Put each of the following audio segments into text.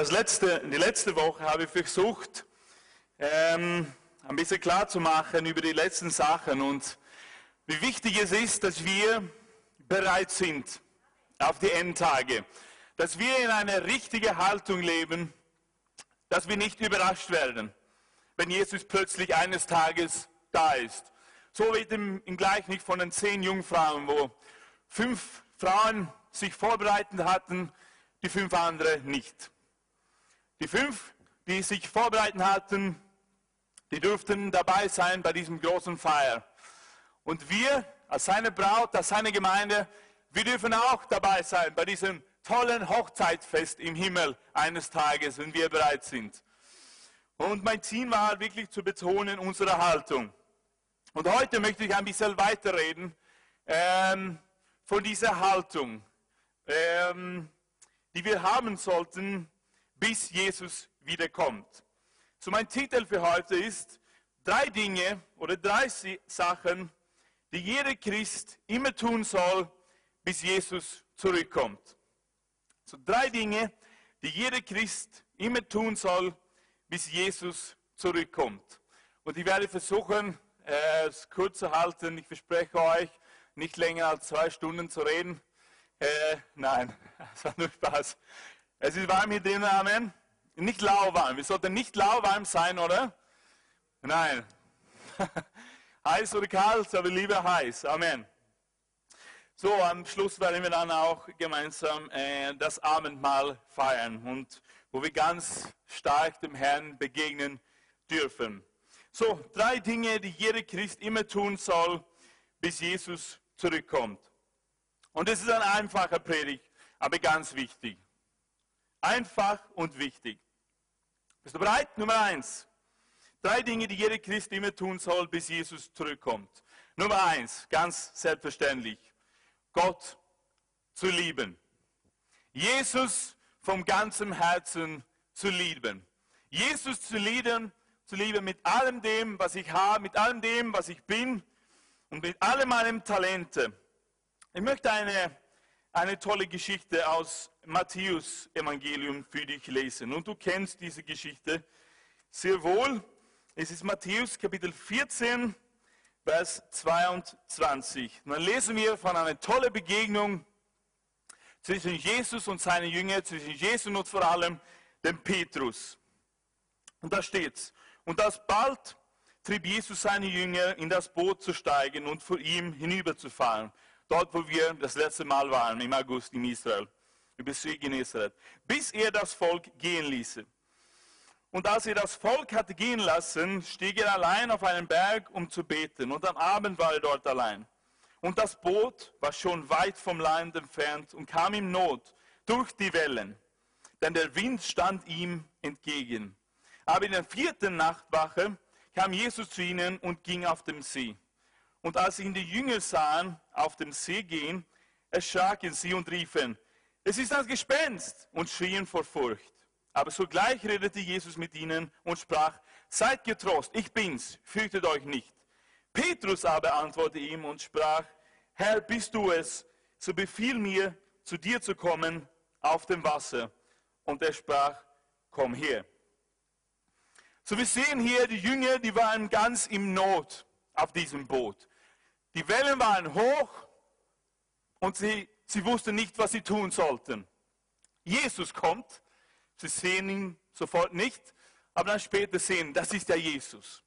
das letzte, die letzte Woche habe ich versucht, ähm, ein bisschen klar zu machen über die letzten Sachen und wie wichtig es ist, dass wir bereit sind auf die Endtage, dass wir in eine richtige Haltung leben, dass wir nicht überrascht werden, wenn Jesus plötzlich eines Tages da ist. So wie im, im Gleichnis von den zehn Jungfrauen, wo fünf Frauen sich vorbereitet hatten, die fünf andere nicht. Die fünf, die sich vorbereitet hatten, die durften dabei sein bei diesem großen Feier. Und wir, als seine Braut, als seine Gemeinde, wir dürfen auch dabei sein bei diesem tollen Hochzeitsfest im Himmel eines Tages, wenn wir bereit sind. Und mein Ziel war wirklich zu betonen unsere Haltung. Und heute möchte ich ein bisschen weiterreden ähm, von dieser Haltung, ähm, die wir haben sollten, bis Jesus wiederkommt. So mein Titel für heute ist drei Dinge oder drei Sachen, die jeder Christ immer tun soll, bis Jesus zurückkommt. So drei Dinge, die jeder Christ immer tun soll, bis Jesus zurückkommt. Und ich werde versuchen, äh, es kurz zu halten. Ich verspreche euch, nicht länger als zwei Stunden zu reden. Äh, nein, es war nur Spaß. Es ist warm hier drin, Amen. Nicht lauwarm. Wir sollten nicht lauwarm sein, oder? Nein. heiß oder kalt, aber lieber heiß. Amen. So, am Schluss werden wir dann auch gemeinsam äh, das Abendmahl feiern und wo wir ganz stark dem Herrn begegnen dürfen. So, drei Dinge, die jeder Christ immer tun soll, bis Jesus zurückkommt. Und es ist ein einfacher Predigt, aber ganz wichtig. Einfach und wichtig. Bist du bereit? Nummer eins. Drei Dinge, die jeder Christ immer tun soll, bis Jesus zurückkommt. Nummer eins, ganz selbstverständlich. Gott zu lieben. Jesus vom ganzen Herzen zu lieben. Jesus zu lieben, zu lieben mit allem dem, was ich habe, mit allem dem, was ich bin und mit all meinen Talenten. Ich möchte eine, eine tolle Geschichte aus Matthäus Evangelium für dich lesen. Und du kennst diese Geschichte sehr wohl. Es ist Matthäus Kapitel 14, Vers 22. Und dann lesen wir von einer tollen Begegnung zwischen Jesus und seinen Jüngern, zwischen Jesus und vor allem dem Petrus. Und da steht's. Und alsbald trieb Jesus seine Jünger in das Boot zu steigen und vor ihm hinüberzufahren. Dort, wo wir das letzte Mal waren, im August in Israel, über See Genezareth, bis er das Volk gehen ließe. Und als er das Volk hatte gehen lassen, stieg er allein auf einen Berg, um zu beten. Und am Abend war er dort allein. Und das Boot war schon weit vom Land entfernt und kam ihm Not durch die Wellen, denn der Wind stand ihm entgegen. Aber in der vierten Nachtwache kam Jesus zu ihnen und ging auf dem See. Und als ihn die Jünger sahen auf dem See gehen, erschraken sie und riefen, es ist ein Gespenst und schrien vor Furcht. Aber sogleich redete Jesus mit ihnen und sprach, seid getrost, ich bin's, fürchtet euch nicht. Petrus aber antwortete ihm und sprach, Herr, bist du es, so befiehl mir, zu dir zu kommen auf dem Wasser. Und er sprach, komm her. So wir sehen hier, die Jünger, die waren ganz im Not auf diesem Boot. Die Wellen waren hoch und sie, sie wussten nicht, was sie tun sollten. Jesus kommt, sie sehen ihn sofort nicht, aber dann später sehen, das ist der Jesus.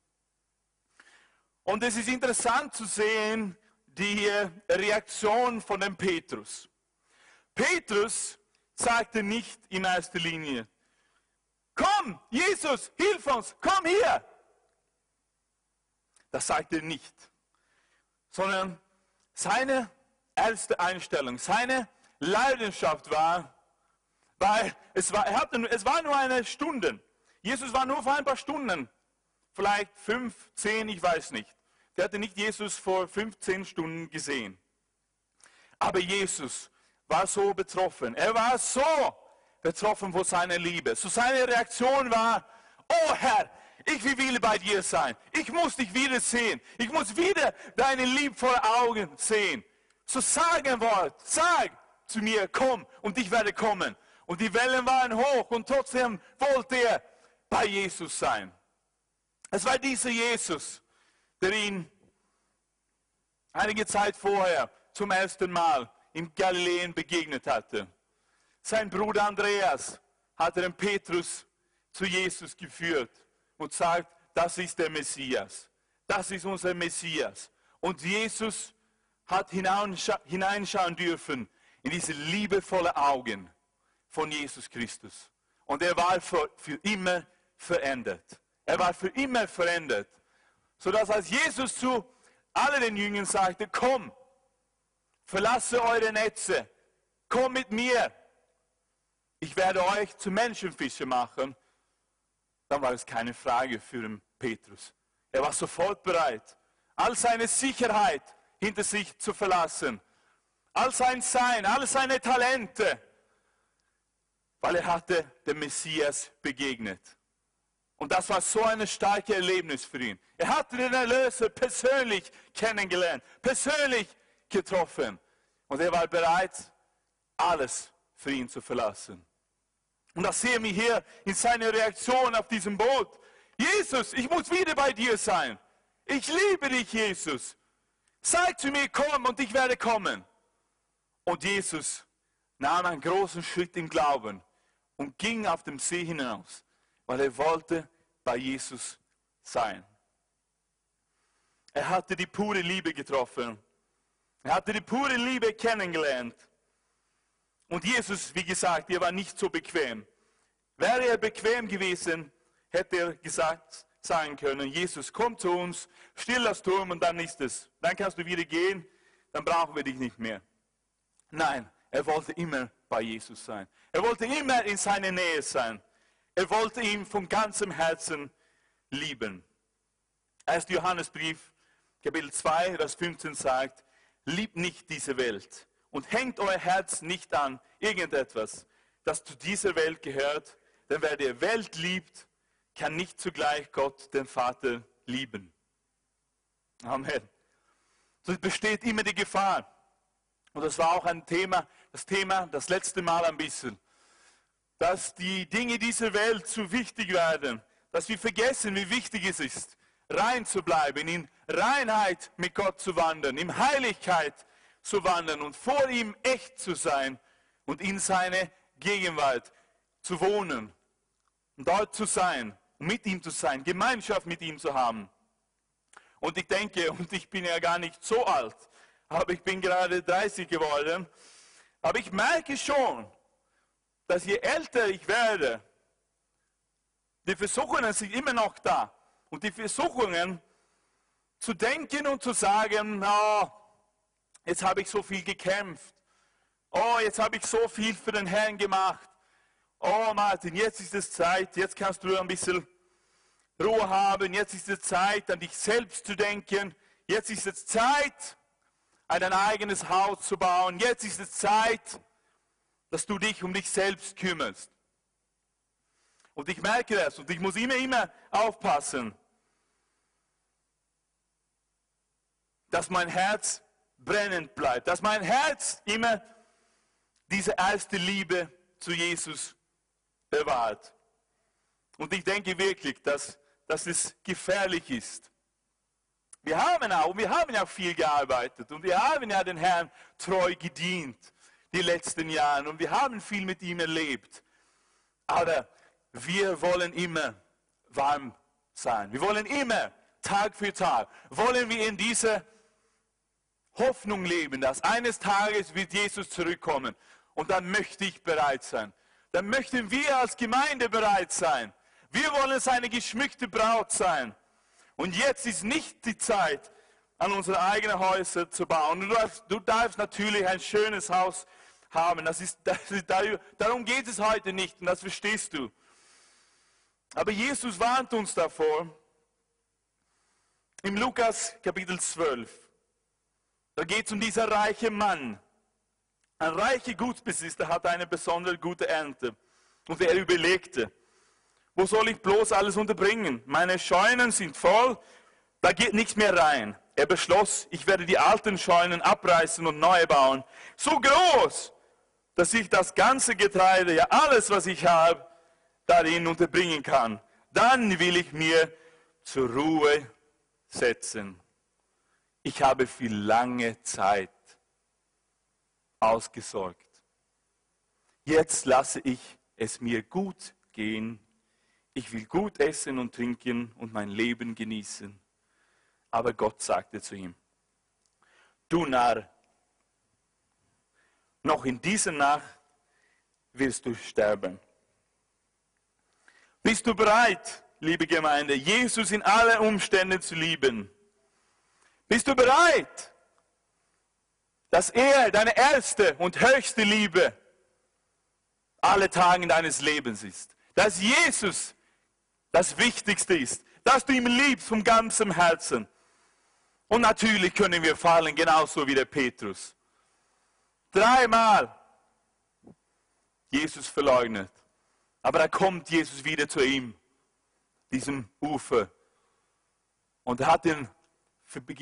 Und es ist interessant zu sehen, die Reaktion von dem Petrus. Petrus sagte nicht in erster Linie, komm, Jesus, hilf uns, komm hier. Das sagte er nicht, sondern seine erste Einstellung, seine Leidenschaft war, weil es war, er hatte, es war nur eine Stunde. Jesus war nur für ein paar Stunden vielleicht fünf, zehn, ich weiß nicht. Der hatte nicht Jesus vor 15 Stunden gesehen. Aber Jesus war so betroffen. Er war so betroffen von seiner Liebe. So seine Reaktion war, oh Herr, ich will bei dir sein. Ich muss dich wieder sehen. Ich muss wieder deine liebevollen Augen sehen. So sag ein Wort, sag zu mir, komm und ich werde kommen. und die Wellen waren hoch und trotzdem wollte er bei Jesus sein. Es war dieser Jesus, der ihn einige Zeit vorher zum ersten Mal in Galiläen begegnet hatte. Sein Bruder Andreas hatte den Petrus zu Jesus geführt und sagt, das ist der Messias. Das ist unser Messias. Und Jesus hat hineinschauen dürfen in diese liebevolle Augen von Jesus Christus. Und er war für, für immer verändert. Er war für immer verändert. Sodass als Jesus zu allen den Jüngern sagte, komm, verlasse eure Netze, komm mit mir, ich werde euch zu Menschenfischer machen, dann war es keine Frage für den Petrus. Er war sofort bereit, all seine Sicherheit hinter sich zu verlassen, all sein Sein, all seine Talente, weil er hatte dem Messias begegnet. Und das war so ein starkes Erlebnis für ihn. Er hatte den Erlöser persönlich kennengelernt, persönlich getroffen. Und er war bereit, alles für ihn zu verlassen. Und das sehen wir hier in seiner Reaktion auf diesem Boot. Jesus, ich muss wieder bei dir sein. Ich liebe dich, Jesus. Sag zu mir, komm und ich werde kommen. Und Jesus nahm einen großen Schritt im Glauben und ging auf dem See hinaus, weil er wollte bei Jesus sein. Er hatte die pure Liebe getroffen. Er hatte die pure Liebe kennengelernt. Und Jesus, wie gesagt, er war nicht so bequem. Wäre er bequem gewesen, hätte er gesagt, sagen können, Jesus, komm zu uns, still das Turm und dann ist es. Dann kannst du wieder gehen, dann brauchen wir dich nicht mehr. Nein, er wollte immer bei Jesus sein. Er wollte immer in seiner Nähe sein. Er wollte ihn von ganzem Herzen lieben. 1. Johannesbrief, Kapitel 2, Vers 15 sagt, liebt nicht diese Welt und hängt euer Herz nicht an irgendetwas, das zu dieser Welt gehört, denn wer die Welt liebt, kann nicht zugleich Gott, den Vater, lieben. Amen. So besteht immer die Gefahr. Und das war auch ein Thema, das Thema das letzte Mal ein bisschen, dass die Dinge dieser Welt zu wichtig werden, dass wir vergessen, wie wichtig es ist, rein zu bleiben, in Reinheit mit Gott zu wandern, in Heiligkeit zu wandern und vor ihm echt zu sein und in seine Gegenwart zu wohnen und dort zu sein, mit ihm zu sein, Gemeinschaft mit ihm zu haben. Und ich denke, und ich bin ja gar nicht so alt, aber ich bin gerade 30 geworden, aber ich merke schon, dass je älter ich werde, die Versuchungen sind immer noch da. Und die Versuchungen zu denken und zu sagen, oh, jetzt habe ich so viel gekämpft. Oh, jetzt habe ich so viel für den Herrn gemacht. Oh Martin, jetzt ist es Zeit, jetzt kannst du ein bisschen Ruhe haben, jetzt ist es Zeit, an dich selbst zu denken. Jetzt ist es Zeit, ein eigenes Haus zu bauen. Jetzt ist es Zeit, dass du dich um dich selbst kümmerst. Und ich merke das und ich muss immer, immer aufpassen, dass mein Herz brennend bleibt, dass mein Herz immer diese erste Liebe zu Jesus bewahrt. Und ich denke wirklich, dass, dass es gefährlich ist. Wir haben auch, wir haben ja viel gearbeitet und wir haben ja den Herrn treu gedient die letzten Jahre und wir haben viel mit ihm erlebt. Aber wir wollen immer warm sein. Wir wollen immer, Tag für Tag, wollen wir in dieser Hoffnung leben, dass eines Tages wird Jesus zurückkommen und dann möchte ich bereit sein. Dann möchten wir als Gemeinde bereit sein. Wir wollen seine geschmückte Braut sein. Und jetzt ist nicht die Zeit, an unsere eigenen Häuser zu bauen. Du darfst, du darfst natürlich ein schönes Haus haben. Das ist, das ist, darum geht es heute nicht und das verstehst du. Aber Jesus warnt uns davor. Im Lukas Kapitel 12. Da geht es um dieser reiche Mann. Ein reicher Gutsbesitzer hat eine besonders gute Ernte. Und er überlegte, wo soll ich bloß alles unterbringen? Meine Scheunen sind voll, da geht nichts mehr rein. Er beschloss, ich werde die alten Scheunen abreißen und neue bauen. So groß, dass ich das ganze Getreide, ja alles, was ich habe, darin unterbringen kann. Dann will ich mir zur Ruhe setzen. Ich habe für lange Zeit ausgesorgt. Jetzt lasse ich es mir gut gehen. Ich will gut essen und trinken und mein Leben genießen. Aber Gott sagte zu ihm, du Narr, noch in dieser Nacht wirst du sterben. Bist du bereit, liebe Gemeinde, Jesus in allen Umständen zu lieben? Bist du bereit, dass er deine erste und höchste Liebe alle Tage deines Lebens ist? Dass Jesus das Wichtigste ist, dass du ihn liebst vom ganzen Herzen. Und natürlich können wir fallen, genauso wie der Petrus. Dreimal Jesus verleugnet. Aber da kommt Jesus wieder zu ihm, diesem Ufer. Und er hat ihm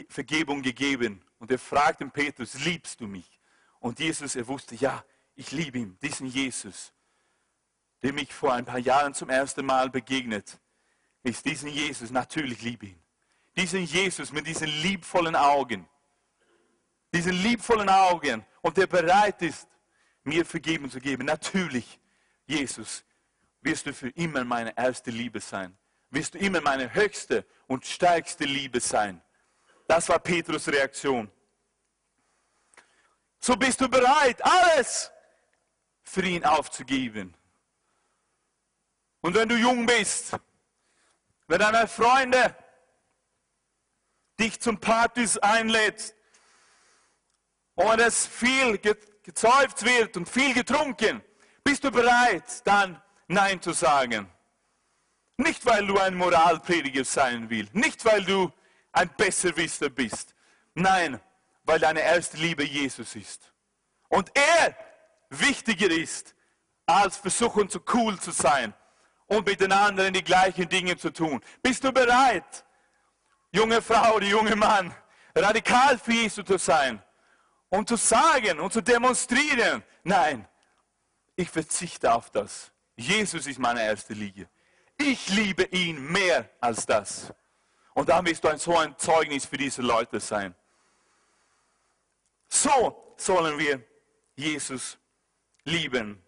Vergebung gegeben. Und er fragt den Petrus, liebst du mich? Und Jesus, er wusste, ja, ich liebe ihn, diesen Jesus, der mich vor ein paar Jahren zum ersten Mal begegnet ist. Diesen Jesus, natürlich liebe ihn. Diesen Jesus mit diesen liebvollen Augen. Diesen liebvollen Augen und der bereit ist, mir Vergebung zu geben. Natürlich, Jesus, wirst du für immer meine erste Liebe sein. Wirst du immer meine höchste und stärkste Liebe sein. Das war Petrus Reaktion. So bist du bereit, alles für ihn aufzugeben. Und wenn du jung bist, wenn deine Freunde dich zum Partys einlädst und es viel gezäuft wird und viel getrunken, bist du bereit, dann Nein zu sagen. Nicht, weil du ein Moralprediger sein willst, nicht, weil du ein Besserwisser bist. Nein, weil deine erste Liebe Jesus ist. Und er wichtiger ist, als versuchen zu cool zu sein und mit den anderen die gleichen Dinge zu tun. Bist du bereit, junge Frau oder junge Mann, radikal für Jesus zu sein? und zu sagen und zu demonstrieren, nein, ich verzichte auf das. Jesus ist meine erste Liebe. Ich liebe ihn mehr als das. Und dann wirst du ein, so ein Zeugnis für diese Leute sein. So sollen wir Jesus lieben.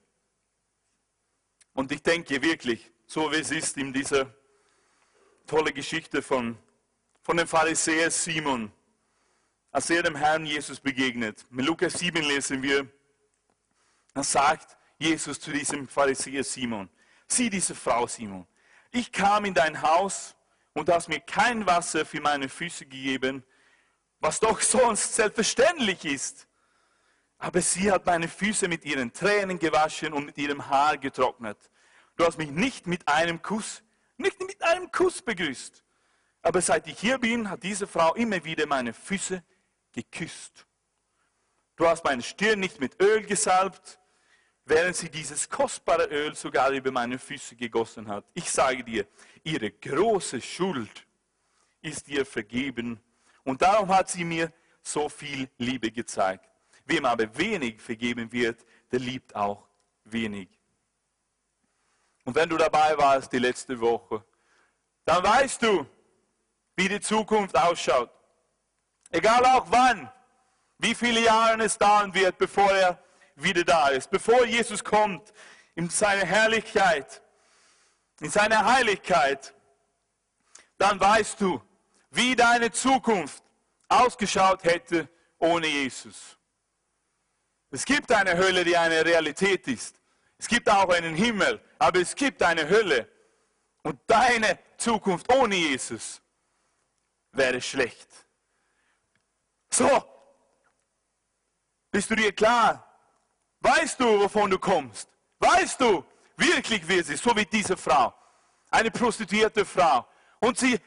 Und ich denke wirklich, so wie es ist in dieser tolle Geschichte von, von dem Pharisäer Simon, als er dem Herrn Jesus begegnet. In Lukas 7 lesen wir, da sagt Jesus zu diesem Pharisäer Simon, sieh diese Frau Simon, ich kam in dein Haus und hast mir kein Wasser für meine Füße gegeben, was doch sonst selbstverständlich ist. Aber sie hat meine Füße mit ihren Tränen gewaschen und mit ihrem Haar getrocknet. Du hast mich nicht mit einem Kuss, nicht mit einem Kuss begrüßt. Aber seit ich hier bin, hat diese Frau immer wieder meine Füße geküsst. Du hast meine Stirn nicht mit Öl gesalbt, während sie dieses kostbare Öl sogar über meine Füße gegossen hat. Ich sage dir, ihre große Schuld ist ihr vergeben und darum hat sie mir so viel Liebe gezeigt. Wem aber wenig vergeben wird, der liebt auch wenig. Und wenn du dabei warst die letzte Woche, dann weißt du, wie die Zukunft ausschaut. Egal auch wann, wie viele Jahre es dauern wird, bevor er wieder da ist, bevor Jesus kommt in seine Herrlichkeit, in seine Heiligkeit, dann weißt du, wie deine Zukunft ausgeschaut hätte ohne Jesus. Es gibt eine Hölle, die eine Realität ist. Es gibt auch einen Himmel, aber es gibt eine Hölle. Und deine Zukunft ohne Jesus wäre schlecht. So, bist du dir klar? Weißt du, wovon du kommst? Weißt du wirklich, wie es ist? So wie diese Frau, eine prostituierte Frau. Und sie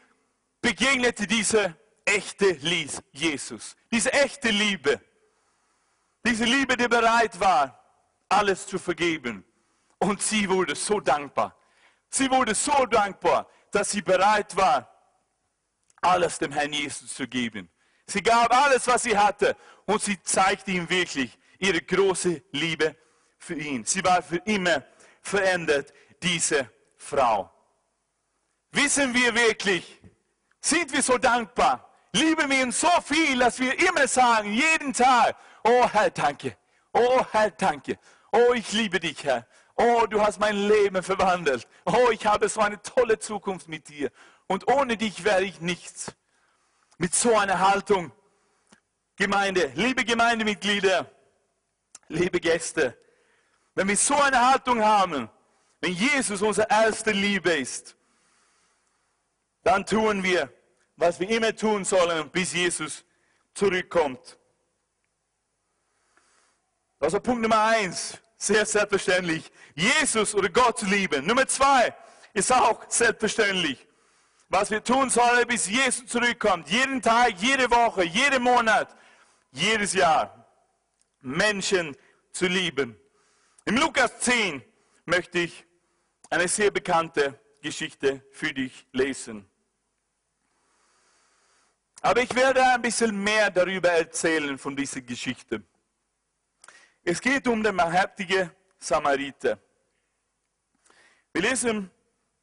begegnete diese echte Lies, Jesus, diese echte Liebe. Diese Liebe, die bereit war, alles zu vergeben. Und sie wurde so dankbar. Sie wurde so dankbar, dass sie bereit war, alles dem Herrn Jesus zu geben. Sie gab alles, was sie hatte und sie zeigte ihm wirklich ihre große Liebe für ihn. Sie war für immer verändert, diese Frau. Wissen wir wirklich, sind wir so dankbar, lieben wir ihn so viel, dass wir immer sagen, jeden Tag, oh Herr, danke, oh Herr, danke, oh ich liebe dich, Herr, oh du hast mein Leben verwandelt, oh ich habe so eine tolle Zukunft mit dir und ohne dich wäre ich nichts. Mit so einer Haltung, Gemeinde, liebe Gemeindemitglieder, liebe Gäste, wenn wir so eine Haltung haben, wenn Jesus unsere erste Liebe ist, dann tun wir, was wir immer tun sollen, bis Jesus zurückkommt. Also Punkt Nummer eins, sehr selbstverständlich, Jesus oder Gott zu lieben. Nummer zwei ist auch selbstverständlich, was wir tun sollen, bis Jesus zurückkommt. Jeden Tag, jede Woche, jeden Monat, jedes Jahr Menschen zu lieben. Im Lukas 10 möchte ich eine sehr bekannte Geschichte für dich lesen. Aber ich werde ein bisschen mehr darüber erzählen von dieser Geschichte. Es geht um den barmherzigen Samariter. Wir lesen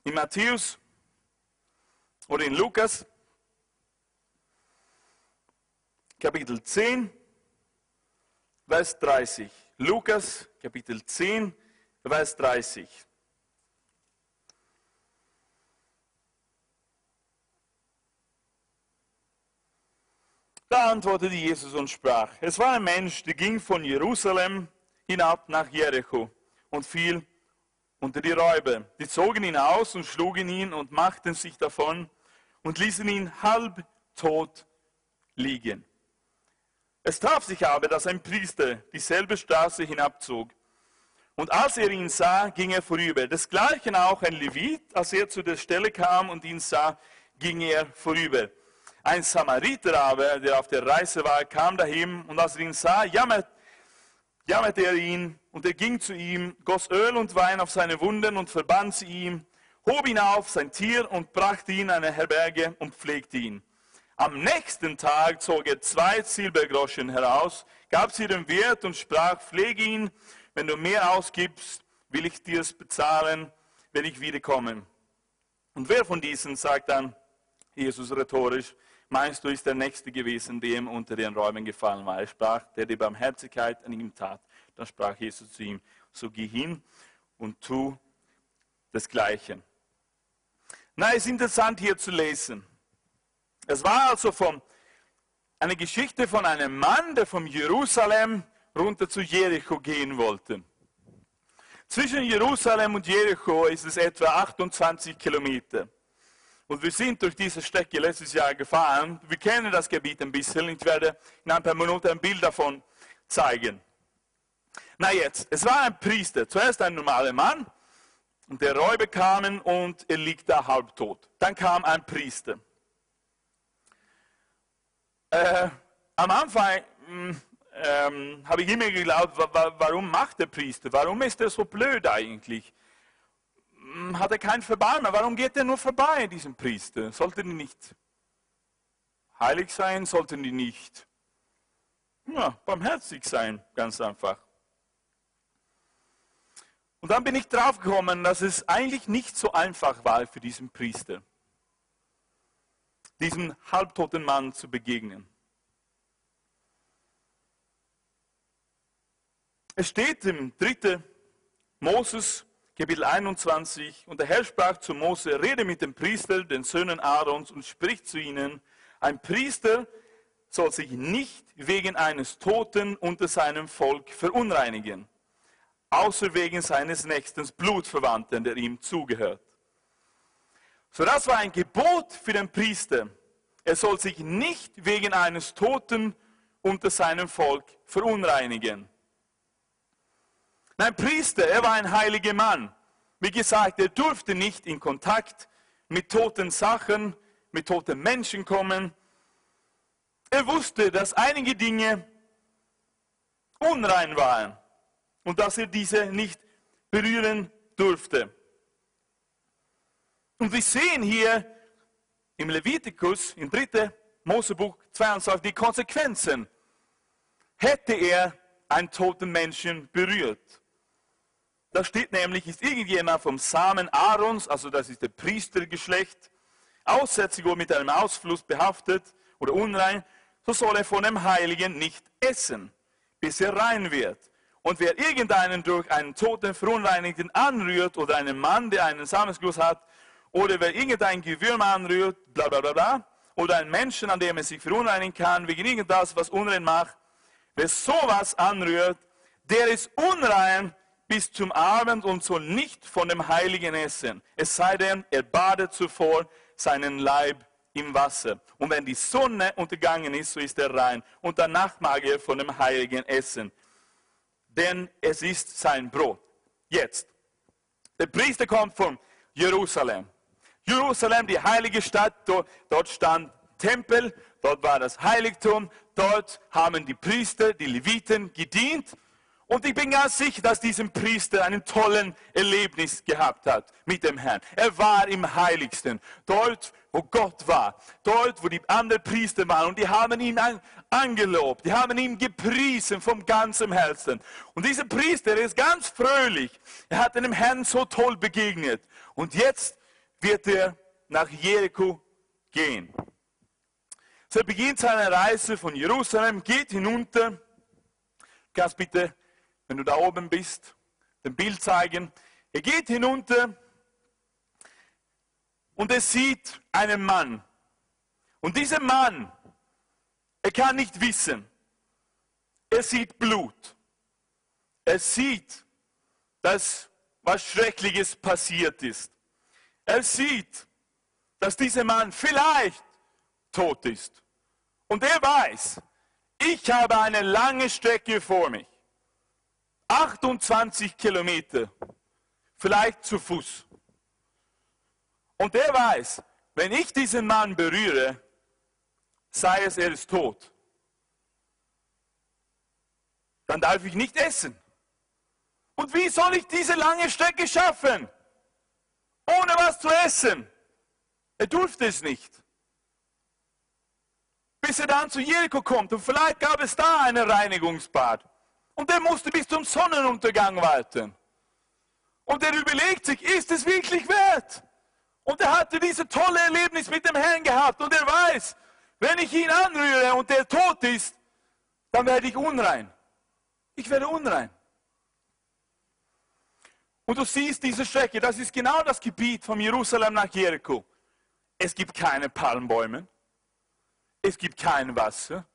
in Matthäus oder in Lukas Kapitel 10, Vers 30. Lukas Kapitel 10, Vers 30. Da antwortete Jesus und sprach, es war ein Mensch, der ging von Jerusalem hinab nach Jericho und fiel unter die Räuber. Die zogen ihn aus und schlugen ihn und machten sich davon und ließen ihn halb tot liegen. Es traf sich aber, dass ein Priester dieselbe Straße hinabzog. Und als er ihn sah, ging er vorüber. Desgleichen auch ein Levit, als er zu der Stelle kam und ihn sah, ging er vorüber. Ein Samariter aber, der auf der Reise war, kam dahin und als er ihn sah, jammert, jammerte er ihn und er ging zu ihm, goss Öl und Wein auf seine Wunden und verband sie ihm, hob ihn auf, sein Tier und brachte ihn in eine Herberge und pflegte ihn. Am nächsten Tag zog er zwei Silbergroschen heraus, gab sie dem Wirt und sprach, pflege ihn, wenn du mehr ausgibst, will ich dir es bezahlen, wenn ich wiederkomme. Und wer von diesen sagt dann, Jesus rhetorisch, meinst du, ist der Nächste gewesen, dem unter den Räumen gefallen war. Er sprach, der die Barmherzigkeit an ihm tat. Dann sprach Jesus zu ihm, so geh hin und tu das Gleiche. Na, es ist interessant hier zu lesen. Es war also vom, eine Geschichte von einem Mann, der von Jerusalem runter zu Jericho gehen wollte. Zwischen Jerusalem und Jericho ist es etwa 28 Kilometer. Und wir sind durch diese Strecke letztes Jahr gefahren. Wir kennen das Gebiet ein bisschen. Ich werde in ein paar Minuten ein Bild davon zeigen. Na jetzt, es war ein Priester. Zuerst ein normaler Mann. Und der Räuber kamen und er liegt da halbtot. Dann kam ein Priester. Äh, am Anfang hm, ähm, habe ich immer geglaubt, warum macht der Priester? Warum ist er so blöd eigentlich? Hm, hat er kein Verbarmen? Warum geht er nur vorbei, diesen Priester? Sollten die nicht heilig sein? Sollten die nicht ja, barmherzig sein? Ganz einfach. Und dann bin ich draufgekommen, dass es eigentlich nicht so einfach war für diesen Priester, diesem halbtoten Mann zu begegnen. Es steht im 3. Moses Kapitel 21. Und der Herr sprach zu Mose, rede mit dem Priester, den Söhnen Aarons, und spricht zu ihnen, ein Priester soll sich nicht wegen eines Toten unter seinem Volk verunreinigen, außer wegen seines nächsten Blutverwandten, der ihm zugehört. So das war ein Gebot für den Priester. Er soll sich nicht wegen eines Toten unter seinem Volk verunreinigen. Ein Priester, er war ein heiliger Mann. Wie gesagt, er durfte nicht in Kontakt mit toten Sachen, mit toten Menschen kommen. Er wusste, dass einige Dinge unrein waren und dass er diese nicht berühren durfte. Und wir sehen hier im Levitikus, im 3. Mosebuch 22, die Konsequenzen. Hätte er einen toten Menschen berührt. Da steht nämlich, ist irgendjemand vom Samen Aarons, also das ist der Priestergeschlecht, aussätzig oder mit einem Ausfluss behaftet oder unrein, so soll er von dem Heiligen nicht essen, bis er rein wird. Und wer irgendeinen durch einen Toten Verunreinigten anrührt oder einen Mann, der einen Samensguss hat, oder wer irgendein Gewürm anrührt, bla bla bla bla, oder einen Menschen, an dem er sich verunreinigen kann, wegen irgendwas, was unrein macht, wer sowas anrührt, der ist unrein bis zum Abend und soll nicht von dem Heiligen essen, es sei denn, er badet zuvor seinen Leib im Wasser. Und wenn die Sonne untergangen ist, so ist er rein. Und danach mag er von dem Heiligen essen. Denn es ist sein Brot. Jetzt. Der Priester kommt von Jerusalem. Jerusalem, die heilige Stadt, dort stand Tempel, dort war das Heiligtum, dort haben die Priester, die Leviten gedient. Und ich bin ganz sicher, dass diesem Priester einen tollen Erlebnis gehabt hat mit dem Herrn. Er war im Heiligsten, dort, wo Gott war, dort, wo die anderen Priester waren. Und die haben ihn angelobt, die haben ihn gepriesen vom ganzen Herzen. Und dieser Priester ist ganz fröhlich. Er hat dem Herrn so toll begegnet. Und jetzt wird er nach Jericho gehen. So er beginnt seine Reise von Jerusalem, geht hinunter. Kannst bitte wenn du da oben bist, dem Bild zeigen. Er geht hinunter und er sieht einen Mann. Und dieser Mann, er kann nicht wissen, er sieht Blut. Er sieht, dass was Schreckliches passiert ist. Er sieht, dass dieser Mann vielleicht tot ist. Und er weiß, ich habe eine lange Strecke vor mich. 28 Kilometer, vielleicht zu Fuß. Und er weiß, wenn ich diesen Mann berühre, sei es, er ist tot, dann darf ich nicht essen. Und wie soll ich diese lange Strecke schaffen? Ohne was zu essen. Er durfte es nicht. Bis er dann zu Jericho kommt und vielleicht gab es da ein Reinigungsbad. Und der musste bis zum Sonnenuntergang warten. Und er überlegt sich, ist es wirklich wert? Und er hatte dieses tolle Erlebnis mit dem Herrn gehabt. Und er weiß, wenn ich ihn anrühre und er tot ist, dann werde ich unrein. Ich werde unrein. Und du siehst diese Strecke, das ist genau das Gebiet von Jerusalem nach Jericho. Es gibt keine Palmbäume. Es gibt kein Wasser.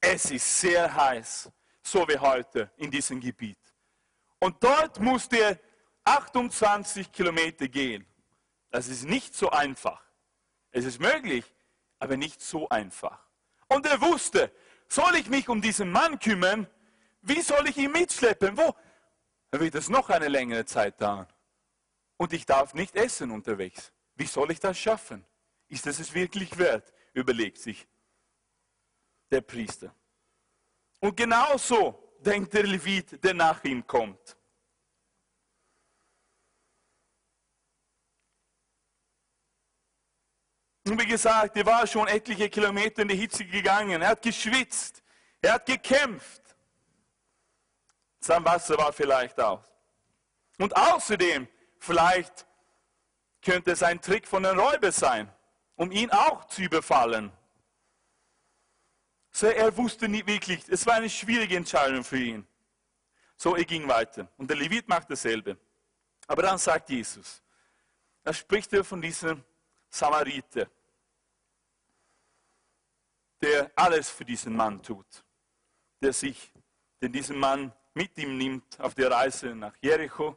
Es ist sehr heiß so wie heute in diesem Gebiet. Und dort musste er 28 Kilometer gehen. Das ist nicht so einfach. Es ist möglich, aber nicht so einfach. Und er wusste, soll ich mich um diesen Mann kümmern? Wie soll ich ihn mitschleppen? Wo? Dann wird es noch eine längere Zeit dauern. Und ich darf nicht essen unterwegs. Wie soll ich das schaffen? Ist es es wirklich wert? Überlegt sich der Priester. Und genauso denkt der Levit, der nach ihm kommt. Und wie gesagt, er war schon etliche Kilometer in die Hitze gegangen. Er hat geschwitzt. Er hat gekämpft. Sein Wasser war vielleicht aus. Und außerdem, vielleicht könnte es ein Trick von den Räubern sein, um ihn auch zu überfallen. So, er wusste nicht wirklich, es war eine schwierige Entscheidung für ihn. So, er ging weiter. Und der Levit macht dasselbe. Aber dann sagt Jesus, da spricht er von diesem Samariter, der alles für diesen Mann tut, der sich, den diesen Mann mit ihm nimmt auf der Reise nach Jericho,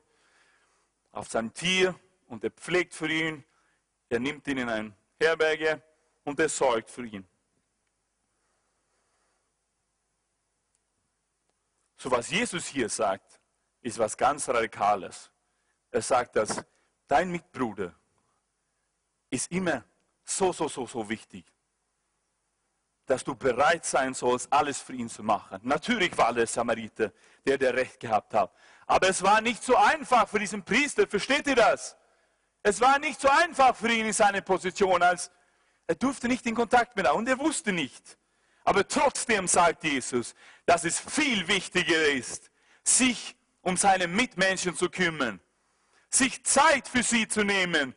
auf sein Tier und er pflegt für ihn, er nimmt ihn in eine Herberge und er sorgt für ihn. So was Jesus hier sagt, ist was ganz Radikales. Er sagt, dass dein Mitbruder ist immer so, so, so, so wichtig, dass du bereit sein sollst, alles für ihn zu machen. Natürlich war der Samariter, der der Recht gehabt hat. Aber es war nicht so einfach für diesen Priester, versteht ihr das? Es war nicht so einfach für ihn in seiner Position, als er durfte nicht in Kontakt mit ihm und er wusste nicht. Aber trotzdem sagt Jesus, dass es viel wichtiger ist, sich um seine Mitmenschen zu kümmern, sich Zeit für sie zu nehmen.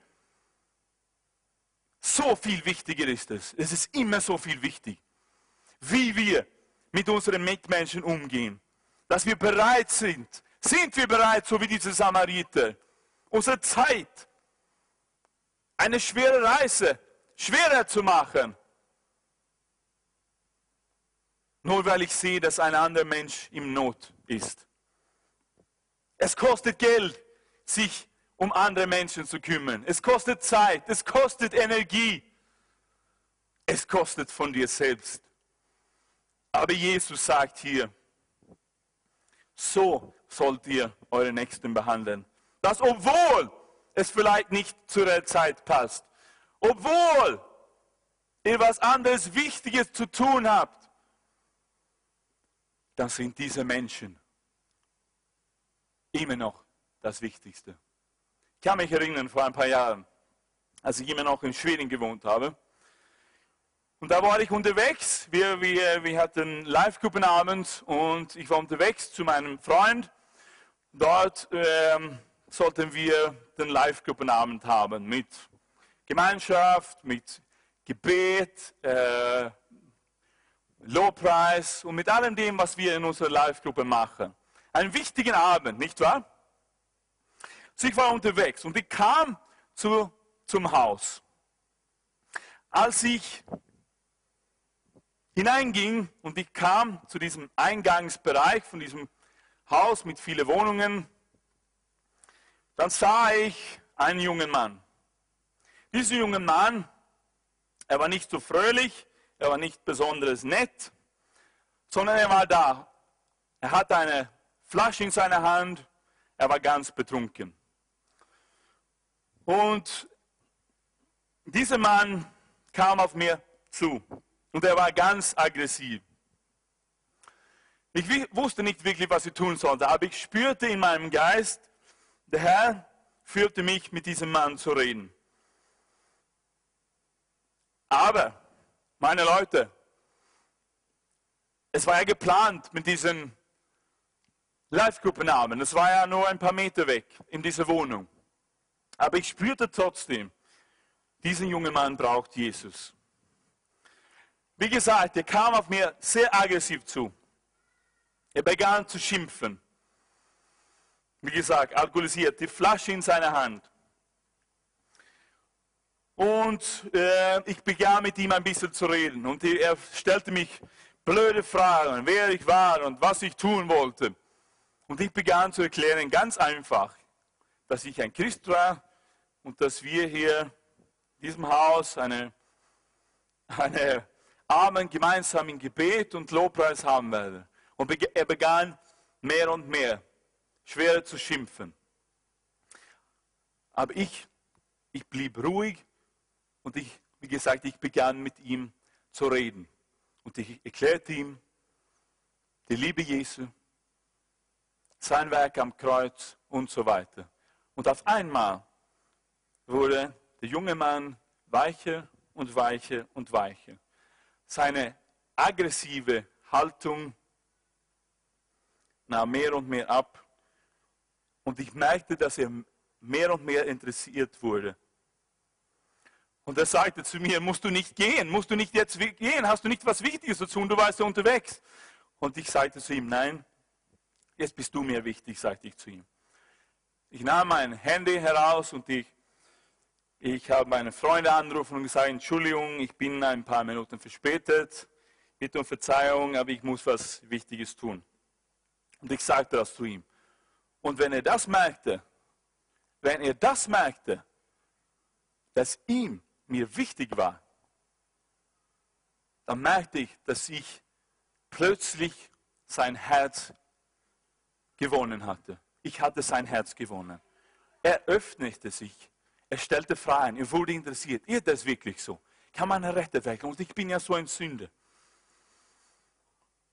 So viel wichtiger ist es. Es ist immer so viel wichtig, wie wir mit unseren Mitmenschen umgehen. Dass wir bereit sind. Sind wir bereit, so wie diese Samariter, unsere Zeit, eine schwere Reise, schwerer zu machen? Nur weil ich sehe, dass ein anderer Mensch im Not ist. Es kostet Geld, sich um andere Menschen zu kümmern. Es kostet Zeit, es kostet Energie. Es kostet von dir selbst. Aber Jesus sagt hier, so sollt ihr eure Nächsten behandeln. Dass obwohl es vielleicht nicht zu der Zeit passt, obwohl ihr was anderes Wichtiges zu tun habt, dann sind diese Menschen immer noch das Wichtigste. Ich kann mich erinnern, vor ein paar Jahren, als ich immer noch in Schweden gewohnt habe. Und da war ich unterwegs, wir, wir, wir hatten Live-Gruppenabend und ich war unterwegs zu meinem Freund. Dort ähm, sollten wir den Live-Gruppenabend haben mit Gemeinschaft, mit Gebet, äh, Lobpreis und mit allem dem, was wir in unserer Live-Gruppe machen. Einen wichtigen Abend, nicht wahr? So ich war unterwegs und ich kam zu, zum Haus. Als ich hineinging und ich kam zu diesem Eingangsbereich von diesem Haus mit vielen Wohnungen, dann sah ich einen jungen Mann. Dieser junge Mann, er war nicht so fröhlich, er war nicht besonders nett, sondern er war da. Er hatte eine Flasche in seiner Hand, er war ganz betrunken. Und dieser Mann kam auf mir zu und er war ganz aggressiv. Ich wusste nicht wirklich, was ich tun sollte, aber ich spürte in meinem Geist, der Herr führte mich mit diesem Mann zu reden. Aber meine Leute, es war ja geplant mit diesen Live-Gruppennamen. Es war ja nur ein paar Meter weg in dieser Wohnung. Aber ich spürte trotzdem, diesen jungen Mann braucht Jesus. Wie gesagt, er kam auf mir sehr aggressiv zu. Er begann zu schimpfen. Wie gesagt, alkoholisiert, die Flasche in seiner Hand. Und äh, ich begann mit ihm ein bisschen zu reden. Und er stellte mich blöde Fragen, wer ich war und was ich tun wollte. Und ich begann zu erklären, ganz einfach, dass ich ein Christ war und dass wir hier in diesem Haus eine, eine Abend gemeinsam in Gebet und Lobpreis haben werden. Und er begann mehr und mehr schwerer zu schimpfen. Aber ich, ich blieb ruhig und ich, wie gesagt, ich begann mit ihm zu reden. Und ich erklärte ihm die Liebe Jesu, sein Werk am Kreuz und so weiter. Und auf einmal wurde der junge Mann weicher und weicher und weicher. Seine aggressive Haltung nahm mehr und mehr ab. Und ich merkte, dass er mehr und mehr interessiert wurde und er sagte zu mir, musst du nicht gehen, musst du nicht jetzt gehen, hast du nicht was Wichtiges zu tun, du warst ja unterwegs. Und ich sagte zu ihm, nein, jetzt bist du mir wichtig, sagte ich zu ihm. Ich nahm mein Handy heraus und ich, ich habe meine Freunde angerufen und gesagt, Entschuldigung, ich bin ein paar Minuten verspätet, bitte um Verzeihung, aber ich muss was Wichtiges tun. Und ich sagte das zu ihm. Und wenn er das merkte, wenn er das merkte, dass ihm mir wichtig war, dann merkte ich, dass ich plötzlich sein Herz gewonnen hatte. Ich hatte sein Herz gewonnen. Er öffnete sich. Er stellte Fragen. Er wurde interessiert. Ist das wirklich so? Kann man errettet werden? Und ich bin ja so ein Sünder.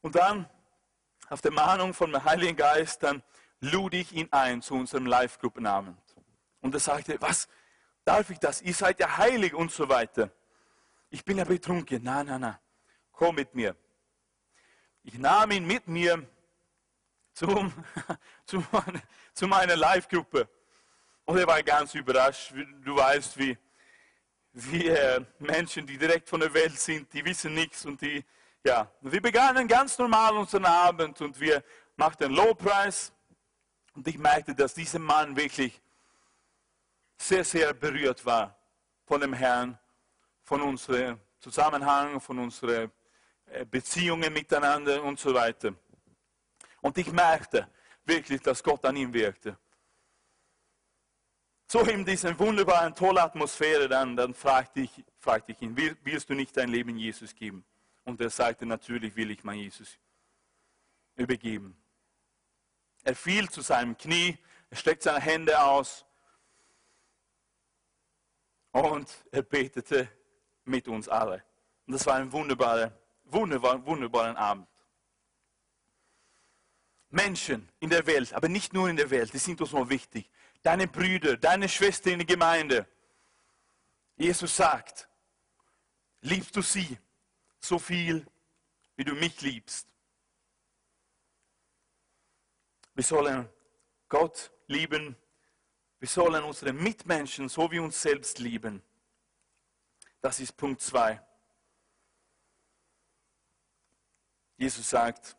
Und dann, auf der Mahnung von dem Heiligen Geist, dann lud ich ihn ein zu unserem Live-Gruppenabend. Und er sagte, was, Darf ich das? Ihr seid ja heilig und so weiter. Ich bin ja betrunken. Na, na, na. Komm mit mir. Ich nahm ihn mit mir zum, zu, zu meiner Live-Gruppe. Und er war ganz überrascht. Du weißt, wie, wie äh, Menschen, die direkt von der Welt sind, die wissen nichts und die, ja, wir begannen ganz normal unseren Abend und wir machten Lowpreis und ich merkte, dass dieser Mann wirklich sehr, sehr berührt war von dem Herrn, von unserem Zusammenhang, von unseren äh, Beziehungen miteinander und so weiter. Und ich merkte wirklich, dass Gott an ihm wirkte. So in dieser wunderbaren, tollen Atmosphäre, dann, dann fragte, ich, fragte ich ihn, willst du nicht dein Leben Jesus geben? Und er sagte, natürlich will ich mein Jesus übergeben. Er fiel zu seinem Knie, er streckte seine Hände aus und er betete mit uns alle. Und das war ein wunderbarer, wunderbar, wunderbarer Abend. Menschen in der Welt, aber nicht nur in der Welt, die sind uns noch wichtig. Deine Brüder, deine Schwester in der Gemeinde. Jesus sagt, liebst du sie so viel, wie du mich liebst? Wir sollen Gott lieben. Wir sollen unsere Mitmenschen so wie uns selbst lieben. Das ist Punkt 2. Jesus sagt,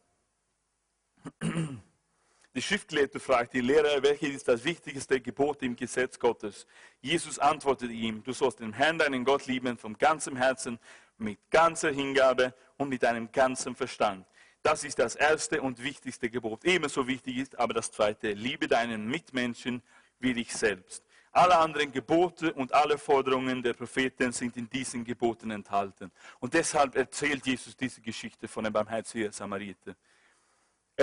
die Schriftgelehrte fragt die Lehrer, welches ist das wichtigste Gebot im Gesetz Gottes? Jesus antwortet ihm, du sollst den Herrn, deinen Gott lieben von ganzem Herzen, mit ganzer Hingabe und mit deinem ganzen Verstand. Das ist das erste und wichtigste Gebot. Ebenso wichtig ist aber das zweite, liebe deinen Mitmenschen wie dich selbst. Alle anderen Gebote und alle Forderungen der Propheten sind in diesen Geboten enthalten. Und deshalb erzählt Jesus diese Geschichte von dem barmherzigen Samariter.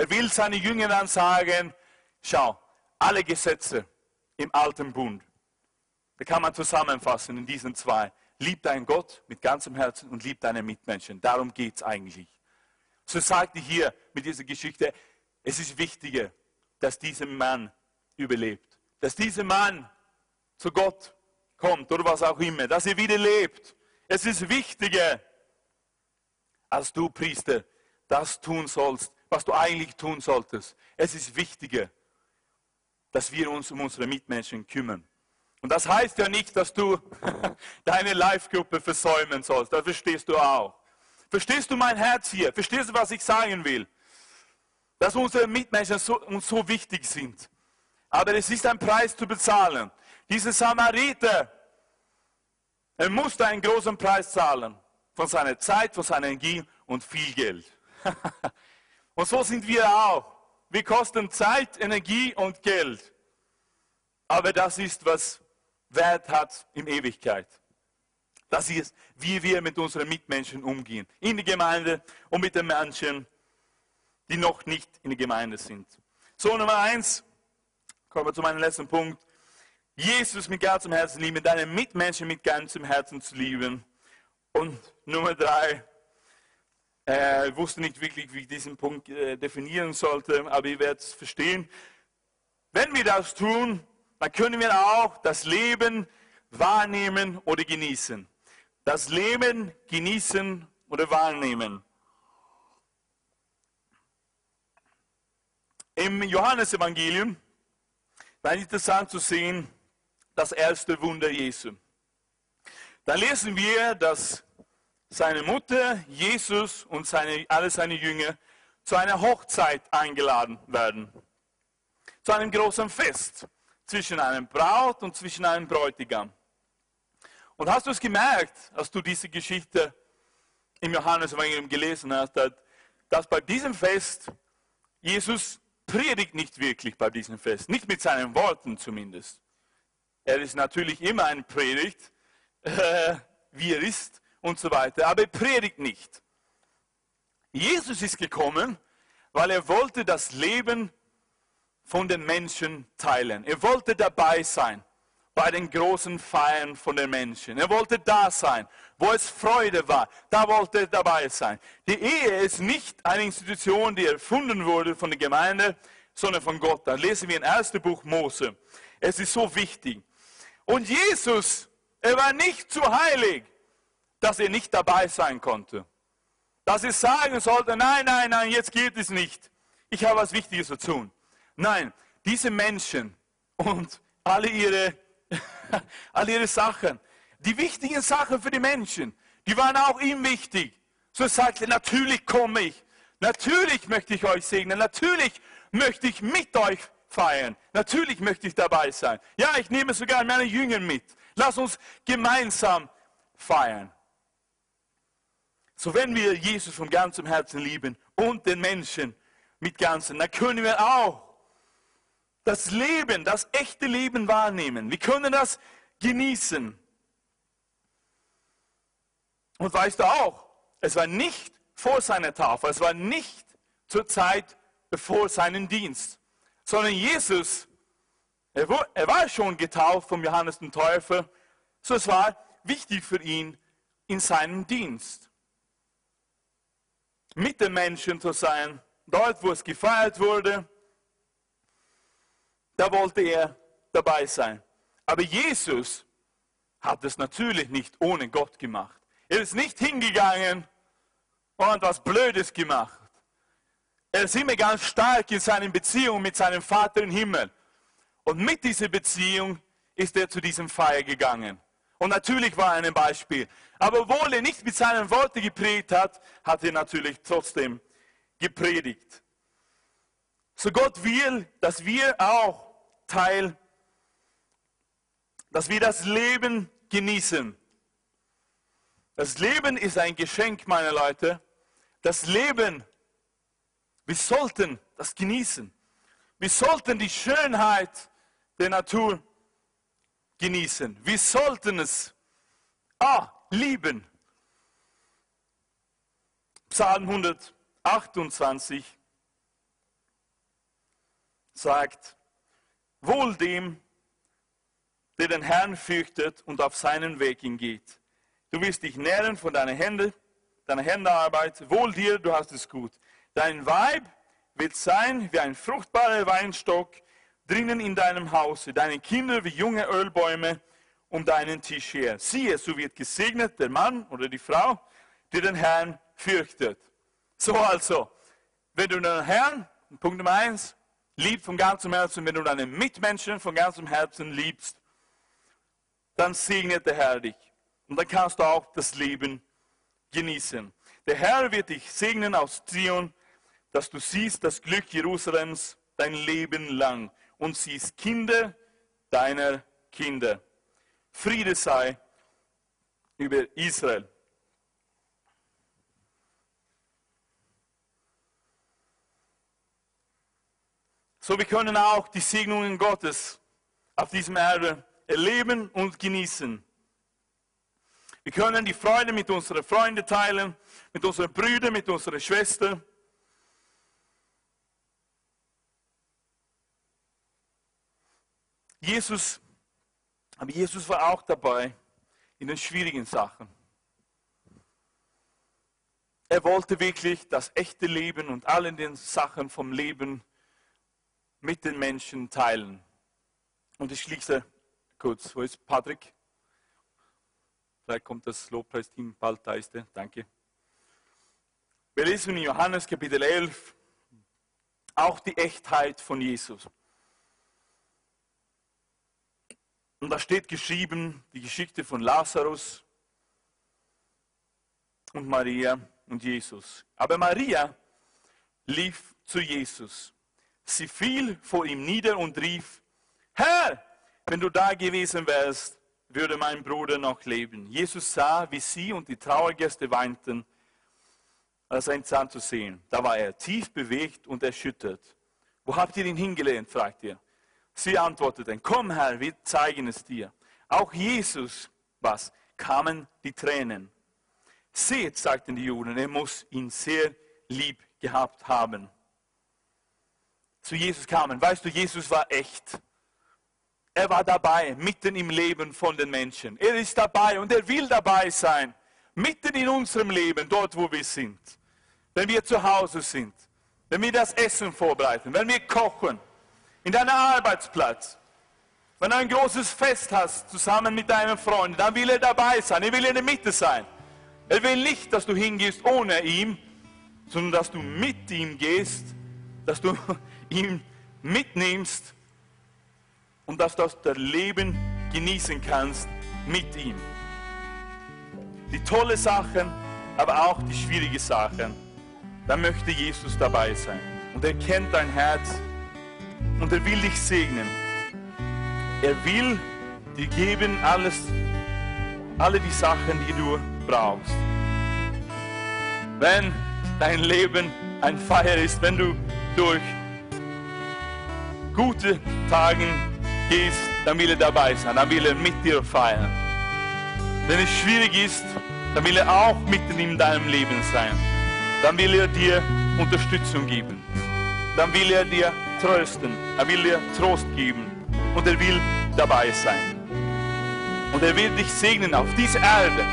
Er will seine Jünger dann sagen, schau, alle Gesetze im alten Bund, da kann man zusammenfassen in diesen zwei. Lieb deinen Gott mit ganzem Herzen und lieb deine Mitmenschen. Darum geht es eigentlich. So sagt er hier mit dieser Geschichte, es ist wichtiger, dass dieser Mann überlebt. Dass dieser Mann zu Gott kommt oder was auch immer. Dass er wieder lebt. Es ist wichtiger, als du Priester das tun sollst, was du eigentlich tun solltest. Es ist wichtiger, dass wir uns um unsere Mitmenschen kümmern. Und das heißt ja nicht, dass du deine Live-Gruppe versäumen sollst. Das verstehst du auch. Verstehst du mein Herz hier? Verstehst du, was ich sagen will? Dass unsere Mitmenschen so, uns so wichtig sind. Aber es ist ein Preis zu bezahlen. Dieser Samariter, er musste einen großen Preis zahlen. Von seiner Zeit, von seiner Energie und viel Geld. und so sind wir auch. Wir kosten Zeit, Energie und Geld. Aber das ist, was Wert hat in Ewigkeit. Das ist, wie wir mit unseren Mitmenschen umgehen. In der Gemeinde und mit den Menschen, die noch nicht in der Gemeinde sind. So, Nummer eins, kommen wir zu meinem letzten Punkt. Jesus mit ganzem Herzen lieben, deine Mitmenschen mit ganzem Herzen zu lieben. Und Nummer drei, äh, ich wusste nicht wirklich, wie ich diesen Punkt äh, definieren sollte, aber ihr werdet es verstehen. Wenn wir das tun, dann können wir auch das Leben wahrnehmen oder genießen das Leben genießen oder wahrnehmen. Im Johannesevangelium war interessant zu sehen, das erste Wunder Jesu. Da lesen wir, dass seine Mutter, Jesus und seine, alle seine Jünger zu einer Hochzeit eingeladen werden. Zu einem großen Fest zwischen einem Braut und zwischen einem Bräutigam. Und hast du es gemerkt, als du diese Geschichte im Johannesevangelium gelesen hast, dass bei diesem Fest Jesus predigt nicht wirklich bei diesem Fest, nicht mit seinen Worten zumindest. Er ist natürlich immer ein Predigt, äh, wie er ist und so weiter, aber er predigt nicht. Jesus ist gekommen, weil er wollte das Leben von den Menschen teilen. Er wollte dabei sein bei den großen Feiern von den Menschen. Er wollte da sein, wo es Freude war. Da wollte er dabei sein. Die Ehe ist nicht eine Institution, die erfunden wurde von der Gemeinde, sondern von Gott. Da lesen wir im ersten Buch Mose. Es ist so wichtig. Und Jesus, er war nicht zu heilig, dass er nicht dabei sein konnte. Dass er sagen sollte, nein, nein, nein, jetzt geht es nicht. ich habe was Wichtiges zu tun. Nein, diese Menschen und alle ihre, alle ihre Sachen, die wichtigen Sachen für die Menschen, die waren auch ihm wichtig. So sagte er, natürlich komme ich, natürlich möchte ich euch segnen, natürlich möchte ich mit euch feiern, natürlich möchte ich dabei sein. Ja, ich nehme sogar meine Jünger mit. Lass uns gemeinsam feiern. So wenn wir Jesus von ganzem Herzen lieben und den Menschen mit ganzem, dann können wir auch das Leben, das echte Leben wahrnehmen. Wir können das genießen. Und weißt du auch, es war nicht vor seiner Tafel, es war nicht zur Zeit bevor seinen Dienst, sondern Jesus, er war schon getauft vom Johannes den Täufer, so es war wichtig für ihn in seinem Dienst mit den Menschen zu sein, dort wo es gefeiert wurde, da wollte er dabei sein. Aber Jesus hat es natürlich nicht ohne Gott gemacht. Er ist nicht hingegangen und was Blödes gemacht. Er ist immer ganz stark in seinen Beziehungen mit seinem Vater im Himmel. Und mit dieser Beziehung ist er zu diesem Feier gegangen. Und natürlich war er ein Beispiel. Aber obwohl er nicht mit seinen Worten gepredigt hat, hat er natürlich trotzdem gepredigt. So Gott will, dass wir auch Teil, dass wir das Leben genießen. Das Leben ist ein Geschenk, meine Leute. Das Leben, wir sollten das genießen. Wir sollten die Schönheit der Natur genießen. Wir sollten es ah, lieben. Psalm 128 sagt, wohl dem, der den Herrn fürchtet und auf seinen Weg hingeht. Du wirst dich nähren von deiner Hände, deiner Händearbeit. Wohl dir, du hast es gut. Dein Weib wird sein wie ein fruchtbarer Weinstock, drinnen in deinem Hause, deine Kinder wie junge Ölbäume um deinen Tisch her. Siehe, so wird gesegnet der Mann oder die Frau, die den Herrn fürchtet. So also, wenn du den Herrn, Punkt Nummer eins, liebst von ganzem Herzen, wenn du deine Mitmenschen von ganzem Herzen liebst, dann segnet der Herr dich. Und dann kannst du auch das Leben genießen. Der Herr wird dich segnen aus Zion, dass du siehst das Glück Jerusalems dein Leben lang und sie ist Kinder deiner Kinder. Friede sei über Israel. So wir können auch die Segnungen Gottes auf diesem Erbe erleben und genießen. Wir können die Freude mit unseren Freunden teilen, mit unseren Brüdern, mit unseren Schwestern. Jesus, aber Jesus war auch dabei in den schwierigen Sachen. Er wollte wirklich das echte Leben und alle den Sachen vom Leben mit den Menschen teilen. Und ich schließe kurz. Wo ist Patrick? Vielleicht kommt das Lobpreisteam bald, da ist er. Danke. Wir lesen in Johannes Kapitel 11 auch die Echtheit von Jesus. Und da steht geschrieben die Geschichte von Lazarus und Maria und Jesus. Aber Maria lief zu Jesus. Sie fiel vor ihm nieder und rief, Herr, wenn du da gewesen wärst, würde mein Bruder noch leben. Jesus sah, wie sie und die Trauergäste weinten, als ein Zahn zu sehen. Da war er tief bewegt und erschüttert. Wo habt ihr ihn hingelehnt? fragt er. Sie antworteten, komm Herr, wir zeigen es dir. Auch Jesus, was, kamen die Tränen. Seht, sagten die Juden, er muss ihn sehr lieb gehabt haben. Zu Jesus kamen. Weißt du, Jesus war echt. Er war dabei, mitten im Leben von den Menschen. Er ist dabei und er will dabei sein. Mitten in unserem Leben, dort wo wir sind. Wenn wir zu Hause sind. Wenn wir das Essen vorbereiten. Wenn wir kochen in deinem Arbeitsplatz. Wenn du ein großes Fest hast, zusammen mit deinen Freunden, dann will er dabei sein, er will in der Mitte sein. Er will nicht, dass du hingehst ohne ihn, sondern dass du mit ihm gehst, dass du ihn mitnimmst und dass du das Leben genießen kannst mit ihm. Die tolle Sachen, aber auch die schwierigen Sachen. Da möchte Jesus dabei sein. Und er kennt dein Herz und er will dich segnen. Er will dir geben alles, alle die Sachen, die du brauchst. Wenn dein Leben ein Feier ist, wenn du durch gute Tage gehst, dann will er dabei sein, dann will er mit dir feiern. Wenn es schwierig ist, dann will er auch mitten in deinem Leben sein. Dann will er dir Unterstützung geben. Dann will er dir trösten. Er will dir Trost geben. Und er will dabei sein. Und er will dich segnen auf dieser Erde.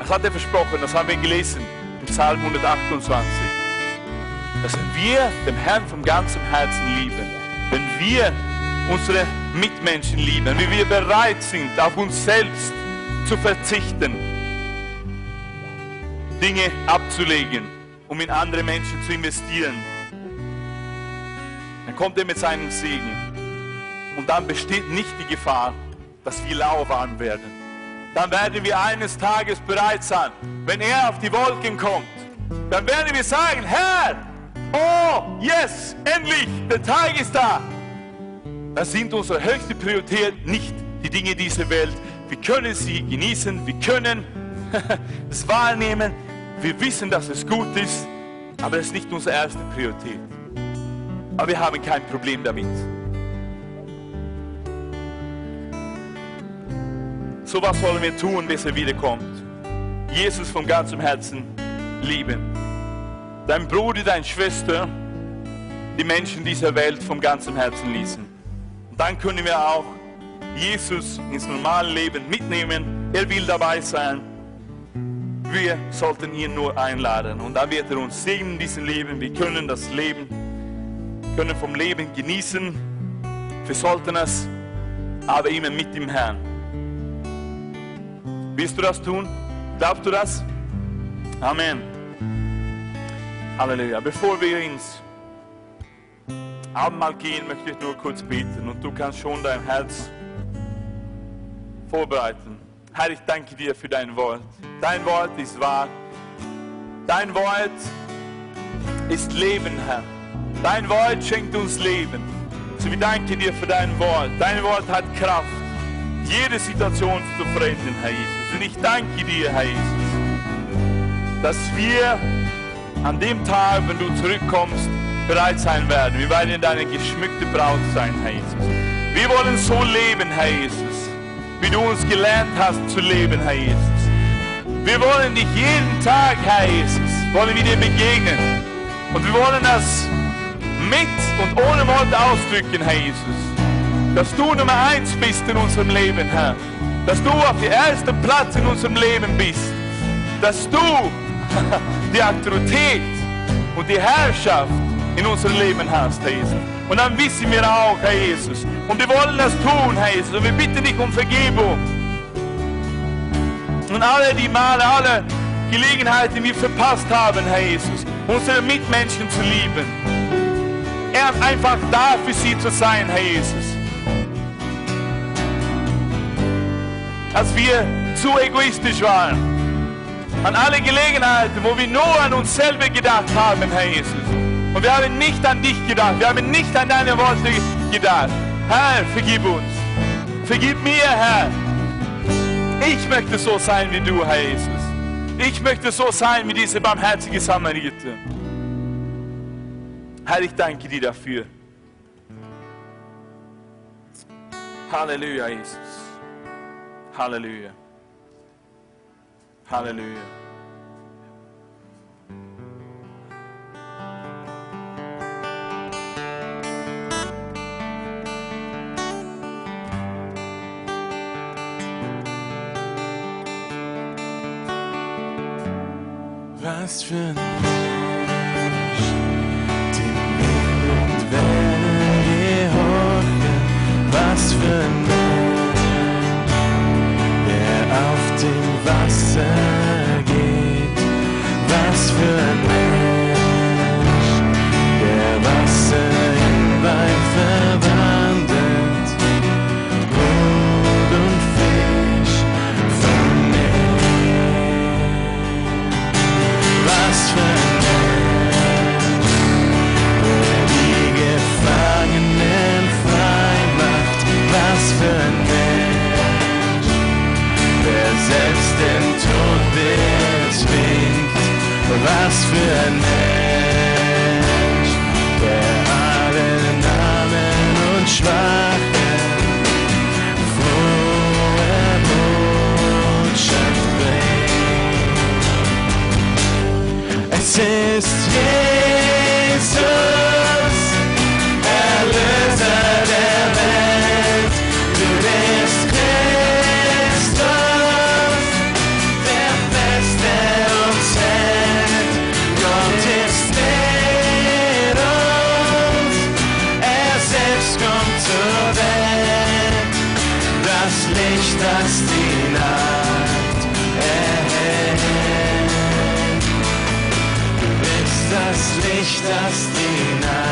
Das hat er versprochen, das haben wir gelesen im Psalm 128. Dass wir den Herrn vom ganzen Herzen lieben. Wenn wir unsere Mitmenschen lieben, wenn wir bereit sind, auf uns selbst zu verzichten, Dinge abzulegen, um in andere Menschen zu investieren, kommt er mit seinem Segen. Und dann besteht nicht die Gefahr, dass wir lauwarm werden. Dann werden wir eines Tages bereit sein, wenn er auf die Wolken kommt. Dann werden wir sagen, Herr, oh, yes, endlich, der Tag ist da. Das sind unsere höchste Priorität, nicht die Dinge dieser Welt. Wir können sie genießen, wir können es wahrnehmen, wir wissen, dass es gut ist, aber es ist nicht unsere erste Priorität. Aber wir haben kein Problem damit. So was wollen wir tun, bis er wiederkommt. Jesus von ganzem Herzen lieben. Dein Bruder, deine Schwester, die Menschen dieser Welt von ganzem Herzen ließen. Dann können wir auch Jesus ins normale Leben mitnehmen. Er will dabei sein. Wir sollten ihn nur einladen. Und dann wird er uns segnen in diesem Leben. Wir können das Leben, können vom Leben genießen. Wir sollten es aber immer mit dem Herrn. Willst du das tun? Glaubst du das? Amen. Halleluja. Bevor wir ins Abendmahl gehen, möchte ich nur kurz beten und du kannst schon dein Herz vorbereiten. Herr, ich danke dir für dein Wort. Dein Wort ist wahr. Dein Wort ist Leben, Herr. Dein Wort schenkt uns Leben. So wir danken dir für dein Wort. Dein Wort hat Kraft, jede Situation zu verändern, Herr Jesus. Und ich danke dir, Herr Jesus, dass wir an dem Tag, wenn du zurückkommst, bereit sein werden. Wir werden deine geschmückte Braut sein, Herr Jesus. Wir wollen so leben, Herr Jesus, wie du uns gelernt hast zu leben, Herr Jesus. Wir wollen dich jeden Tag, Herr Jesus, wollen wir dir begegnen. Und wir wollen das mit und ohne Worte ausdrücken, Herr Jesus. Dass du Nummer eins bist in unserem Leben, Herr. Dass du auf dem ersten Platz in unserem Leben bist. Dass du die Autorität und die Herrschaft in unserem Leben hast, Herr Jesus. Und dann wissen wir auch, Herr Jesus. Und wir wollen das tun, Herr Jesus. Und wir bitten dich um Vergebung. Und alle die Male, alle Gelegenheiten, die wir verpasst haben, Herr Jesus, unsere Mitmenschen zu lieben. Er einfach da für sie zu sein, Herr Jesus. Als wir zu egoistisch waren, an alle Gelegenheiten, wo wir nur an uns selber gedacht haben, Herr Jesus. Und wir haben nicht an dich gedacht, wir haben nicht an deine Worte gedacht. Herr, vergib uns. Vergib mir, Herr. Ich möchte so sein wie du, Herr Jesus. Ich möchte so sein wie diese barmherzige Samariter. Herr, ich danke dir dafür. Halleluja, Jesus. Halleluja. Halleluja. Was für ein Licht, das die